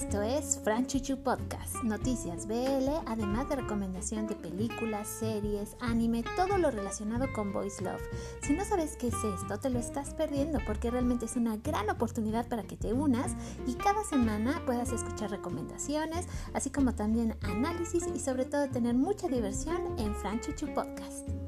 Esto es Fran Chuchu Podcast, noticias BL, además de recomendación de películas, series, anime, todo lo relacionado con Voice Love. Si no sabes qué es esto, te lo estás perdiendo porque realmente es una gran oportunidad para que te unas y cada semana puedas escuchar recomendaciones, así como también análisis y sobre todo tener mucha diversión en Fran Chuchu Podcast.